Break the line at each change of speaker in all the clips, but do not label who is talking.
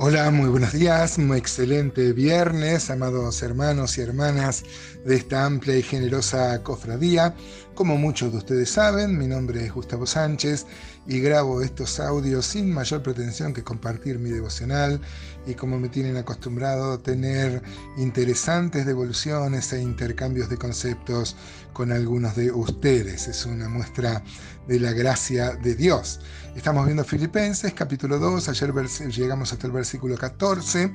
Hola, muy buenos días, muy excelente viernes, amados hermanos y hermanas de esta amplia y generosa cofradía. Como muchos de ustedes saben, mi nombre es Gustavo Sánchez y grabo estos audios sin mayor pretensión que compartir mi devocional y como me tienen acostumbrado tener interesantes devoluciones e intercambios de conceptos con algunos de ustedes. Es una muestra de la gracia de Dios. Estamos viendo Filipenses capítulo 2, ayer llegamos hasta el versículo 14,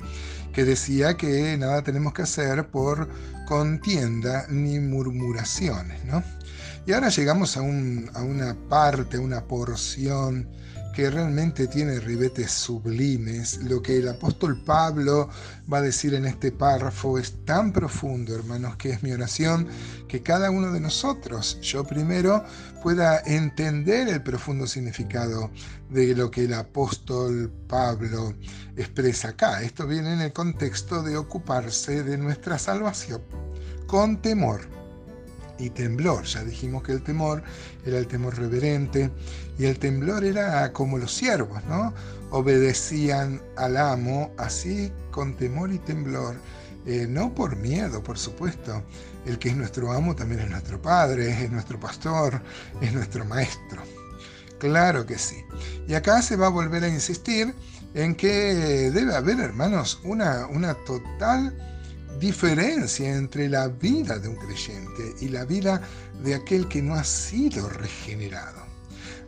que decía que nada tenemos que hacer por contienda ni murmuraciones, ¿no? Y ahora llegamos a, a una parte, una porción que realmente tiene ribetes sublimes. Lo que el apóstol Pablo va a decir en este párrafo es tan profundo, hermanos, que es mi oración que cada uno de nosotros, yo primero, pueda entender el profundo significado de lo que el apóstol Pablo expresa acá. Esto viene en el contexto de ocuparse de nuestra salvación con temor y temblor. Ya dijimos que el temor era el temor reverente y el temblor era como los siervos, ¿no? Obedecían al amo así con temor y temblor. Eh, no por miedo, por supuesto. El que es nuestro amo también es nuestro padre, es nuestro pastor, es nuestro maestro. Claro que sí. Y acá se va a volver a insistir en que debe haber, hermanos, una, una total diferencia entre la vida de un creyente y la vida de aquel que no ha sido regenerado.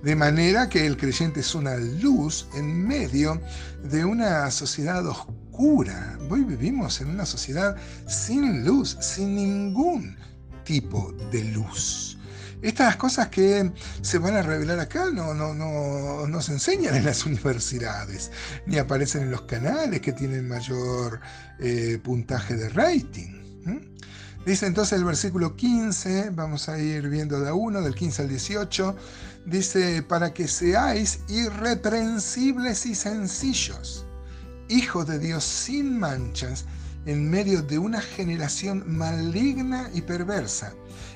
De manera que el creyente es una luz en medio de una sociedad oscura. Hoy vivimos en una sociedad sin luz, sin ningún tipo de luz. Estas cosas que se van a revelar acá no, no, no, se enseñan en las universidades, ni aparecen en los canales que tienen mayor eh, puntaje de rating. Dice entonces el versículo 15, vamos a ir viendo de a uno, del 15 al 18, dice, para que seáis irreprensibles y sencillos, hijos de Dios sin manchas, en medio de una generación maligna y perversa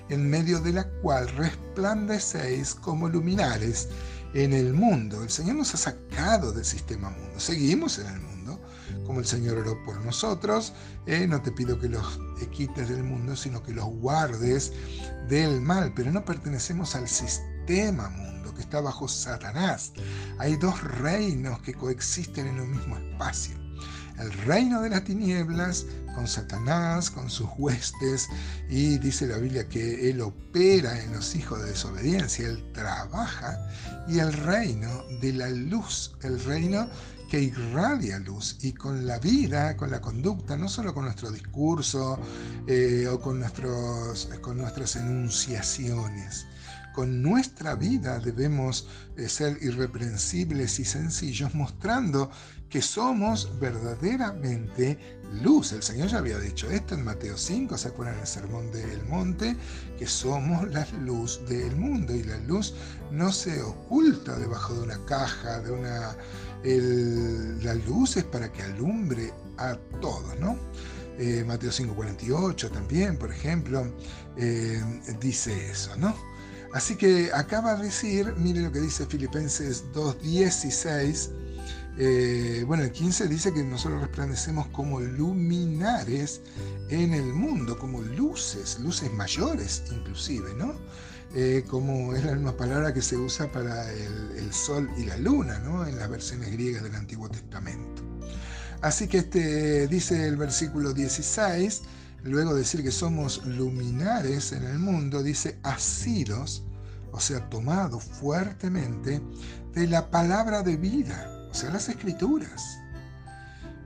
en medio de la cual resplandecéis como luminares en el mundo. El Señor nos ha sacado del sistema mundo. Seguimos en el mundo, como el Señor oró por nosotros. Eh, no te pido que los quites del mundo, sino que los guardes del mal. Pero no pertenecemos al sistema mundo que está bajo Satanás. Hay dos reinos que coexisten en un mismo espacio el reino de las tinieblas con Satanás, con sus huestes, y dice la Biblia que Él opera en los hijos de desobediencia, Él trabaja, y el reino de la luz, el reino que irradia luz y con la vida, con la conducta, no solo con nuestro discurso eh, o con, nuestros, con nuestras enunciaciones, con nuestra vida debemos eh, ser irreprensibles y sencillos, mostrando que somos verdaderamente luz. El Señor ya había dicho esto en Mateo 5, ¿se acuerdan el sermón del monte? Que somos la luz del mundo y la luz no se oculta debajo de una caja, de una... la luz es para que alumbre a todos, ¿no? Eh, Mateo 5:48 también, por ejemplo, eh, dice eso, ¿no? Así que acaba de decir, mire lo que dice Filipenses 2.16, eh, bueno, el 15 dice que nosotros resplandecemos como luminares en el mundo, como luces, luces mayores inclusive, ¿no? Eh, como es la misma palabra que se usa para el, el, sol y la luna, ¿no? En las versiones griegas del Antiguo Testamento. Así que este, dice el versículo 16, luego de decir que somos luminares en el mundo, dice asidos, o sea, tomados fuertemente de la palabra de vida, o sea, las escrituras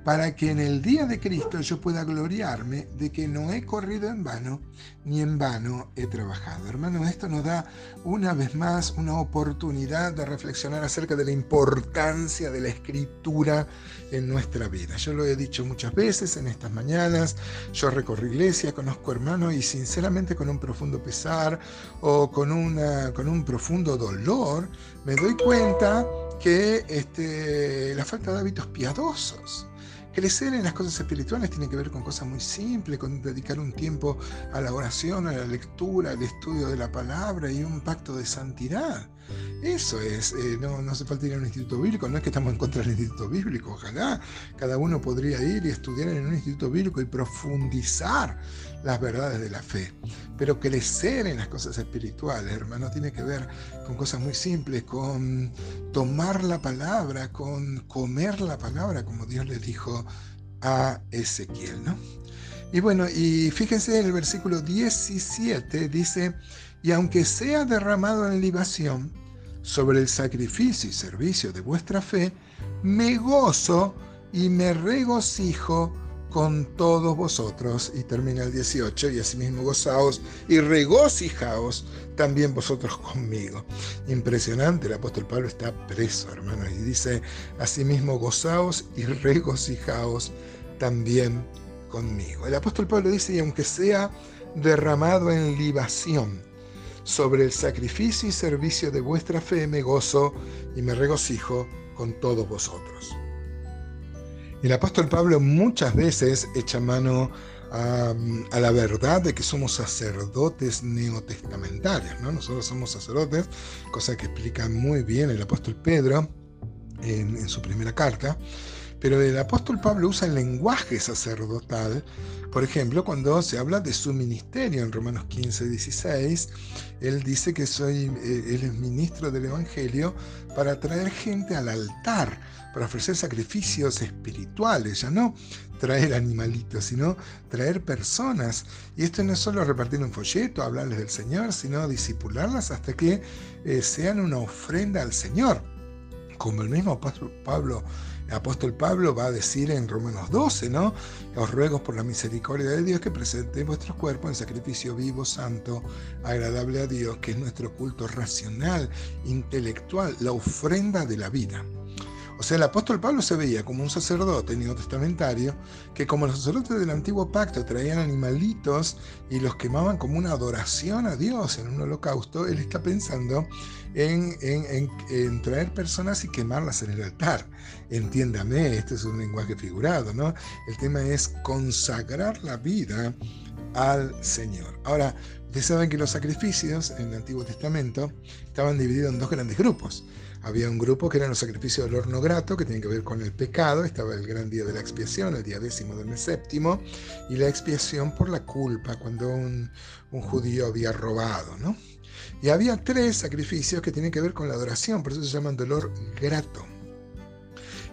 para que en el día de Cristo yo pueda gloriarme de que no he corrido en vano, ni en vano he trabajado. Hermano, esto nos da una vez más una oportunidad de reflexionar acerca de la importancia de la escritura en nuestra vida. Yo lo he dicho muchas veces en estas mañanas, yo recorro iglesia, conozco hermanos y sinceramente con un profundo pesar o con, con un profundo dolor, me doy cuenta que este, la falta de hábitos piadosos Crecer en las cosas espirituales tiene que ver con cosas muy simples, con dedicar un tiempo a la oración, a la lectura, al estudio de la palabra y un pacto de santidad. Eso es, eh, no, no hace falta ir a un instituto bíblico, no es que estamos en contra del instituto bíblico, ojalá cada uno podría ir y estudiar en un instituto bíblico y profundizar las verdades de la fe, pero crecer en las cosas espirituales, hermano, tiene que ver con cosas muy simples, con tomar la palabra, con comer la palabra, como Dios le dijo a Ezequiel, ¿no? Y bueno, y fíjense en el versículo 17, dice, y aunque sea derramado en libación sobre el sacrificio y servicio de vuestra fe, me gozo y me regocijo con todos vosotros. Y termina el 18, y asimismo gozaos y regocijaos también vosotros conmigo. Impresionante, el apóstol Pablo está preso, hermanos, y dice, asimismo gozaos y regocijaos también El apóstol Pablo dice, y aunque sea derramado en libación sobre el sacrificio y servicio de vuestra fe, me gozo y me regocijo con todos vosotros. El apóstol Pablo muchas veces echa mano a, la verdad de que somos sacerdotes neotestamentarios. ¿no? Nosotros somos sacerdotes, cosa que explica muy bien el apóstol Pedro en su primera carta. Pero el apóstol Pablo usa el lenguaje sacerdotal, por ejemplo, cuando se habla de su ministerio en Romanos 15, 16, él dice que soy, eh, él es ministro del Evangelio para traer gente al altar, para ofrecer sacrificios espirituales, ya no traer animalitos, sino traer personas. Y esto no es solo repartir un folleto, hablarles del Señor, sino disipularlas hasta que eh, sean una ofrenda al Señor. Como el mismo Pablo el apóstol Pablo va a decir en Romanos 12, ¿no? Os ruego por la misericordia de Dios que presentéis vuestros cuerpos en sacrificio vivo, santo, agradable a Dios, que es nuestro culto racional, intelectual, la ofrenda de la vida. Sea, el apóstol Pablo se veía como un sacerdote neotestamentario que como los sacerdotes del antiguo pacto traían animalitos y los quemaban como una adoración a Dios en un holocausto, él está pensando en, en, traer personas y quemarlas en el altar. Entiéndame, este es un lenguaje figurado, ¿no? El tema es consagrar la vida al Señor. Ahora, ustedes saben que los sacrificios en el Antiguo Testamento estaban divididos en dos grandes grupos. Había un grupo que eran los sacrificios del horno grato, que tienen que ver con el pecado. Estaba el gran día de la expiación, el día décimo del mes séptimo, y la expiación por la culpa, cuando un, judío había robado, ¿no? Y había tres sacrificios que tienen que ver con la adoración, por eso se llaman dolor grato.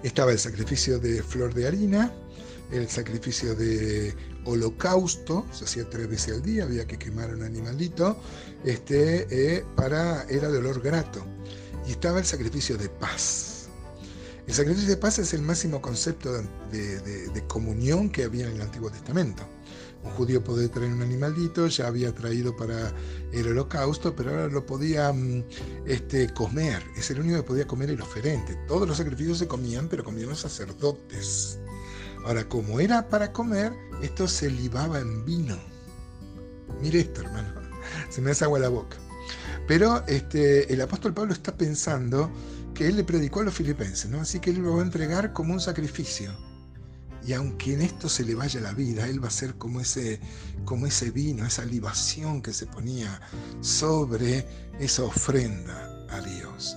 Estaba el sacrificio de flor de harina, el sacrificio de holocausto, se hacía tres veces al día, había que quemar un animalito, este, eh, para, era dolor grato y estaba el sacrificio de paz. El sacrificio de paz es el máximo concepto de, comunión que había en el Antiguo Testamento. Un judío podía traer un animalito, ya había traído para el holocausto, pero ahora lo podía mm, este, comer. Es el único que podía comer el oferente. Todos los sacrificios se comían, pero comían los sacerdotes. Ahora, como era para comer, esto se libaba en vino. Mire esto, hermano. Se me hace agua la boca. Pero este, el apóstol Pablo está pensando que él le predicó a los filipenses, ¿no? Así que él lo va a entregar como un sacrificio. Y aunque en esto se le vaya la vida, él va a ser como ese, como ese vino, esa libación que se ponía sobre esa ofrenda a Dios.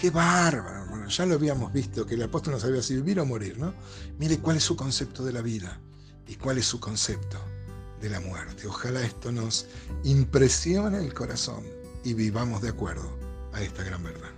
¡Qué bárbaro! Bueno, ya lo habíamos visto, que el apóstol no sabía si vivir o morir, ¿no? Mire cuál es su concepto de la vida y cuál es su concepto de la muerte. Ojalá esto nos impresione el corazón y vivamos de acuerdo a esta gran verdad.